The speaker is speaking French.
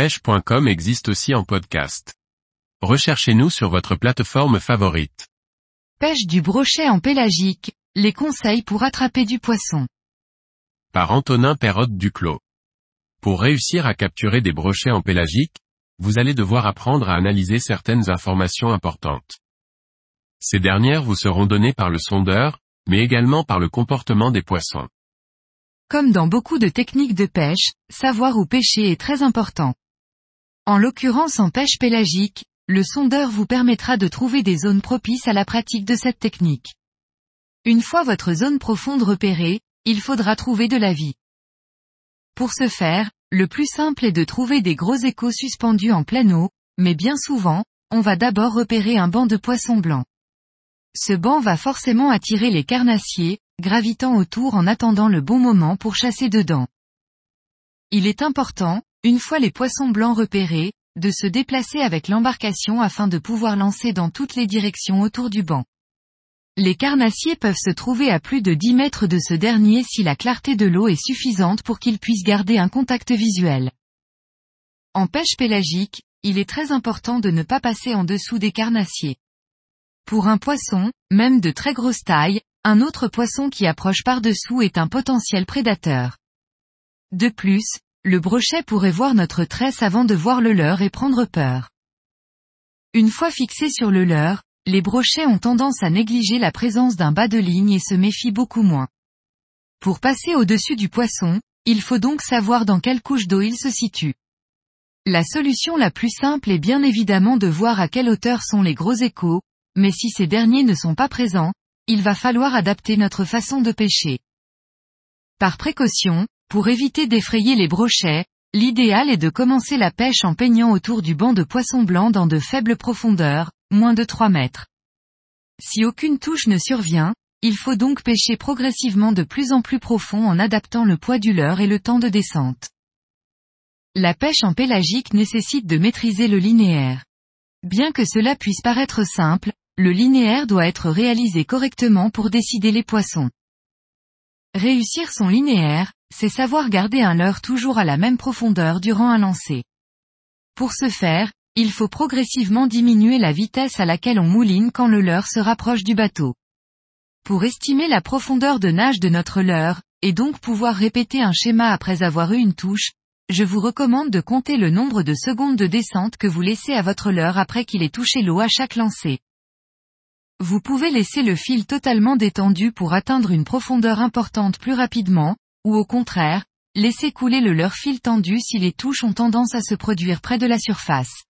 pêche.com existe aussi en podcast. Recherchez-nous sur votre plateforme favorite. Pêche du brochet en pélagique, les conseils pour attraper du poisson. Par Antonin Perrotte Duclos. Pour réussir à capturer des brochets en pélagique, vous allez devoir apprendre à analyser certaines informations importantes. Ces dernières vous seront données par le sondeur, mais également par le comportement des poissons. Comme dans beaucoup de techniques de pêche, savoir où pêcher est très important. En l'occurrence en pêche pélagique, le sondeur vous permettra de trouver des zones propices à la pratique de cette technique. Une fois votre zone profonde repérée, il faudra trouver de la vie. Pour ce faire, le plus simple est de trouver des gros échos suspendus en pleine eau, mais bien souvent, on va d'abord repérer un banc de poissons blancs. Ce banc va forcément attirer les carnassiers, gravitant autour en attendant le bon moment pour chasser dedans. Il est important, une fois les poissons blancs repérés, de se déplacer avec l'embarcation afin de pouvoir lancer dans toutes les directions autour du banc. Les carnassiers peuvent se trouver à plus de 10 mètres de ce dernier si la clarté de l'eau est suffisante pour qu'ils puissent garder un contact visuel. En pêche pélagique, il est très important de ne pas passer en dessous des carnassiers. Pour un poisson, même de très grosse taille, un autre poisson qui approche par-dessous est un potentiel prédateur. De plus, le brochet pourrait voir notre tresse avant de voir le leurre et prendre peur. Une fois fixé sur le leurre, les brochets ont tendance à négliger la présence d'un bas de ligne et se méfient beaucoup moins. Pour passer au-dessus du poisson, il faut donc savoir dans quelle couche d'eau il se situe. La solution la plus simple est bien évidemment de voir à quelle hauteur sont les gros échos, mais si ces derniers ne sont pas présents, il va falloir adapter notre façon de pêcher. Par précaution, pour éviter d'effrayer les brochets, l'idéal est de commencer la pêche en peignant autour du banc de poissons blancs dans de faibles profondeurs, moins de 3 mètres. Si aucune touche ne survient, il faut donc pêcher progressivement de plus en plus profond en adaptant le poids du leurre et le temps de descente. La pêche en pélagique nécessite de maîtriser le linéaire. Bien que cela puisse paraître simple, le linéaire doit être réalisé correctement pour décider les poissons. Réussir son linéaire, c'est savoir garder un leurre toujours à la même profondeur durant un lancer. Pour ce faire, il faut progressivement diminuer la vitesse à laquelle on mouline quand le leurre se rapproche du bateau. Pour estimer la profondeur de nage de notre leurre, et donc pouvoir répéter un schéma après avoir eu une touche, je vous recommande de compter le nombre de secondes de descente que vous laissez à votre leurre après qu'il ait touché l'eau à chaque lancer. Vous pouvez laisser le fil totalement détendu pour atteindre une profondeur importante plus rapidement, ou au contraire, laisser couler le leurre fil tendu si les touches ont tendance à se produire près de la surface.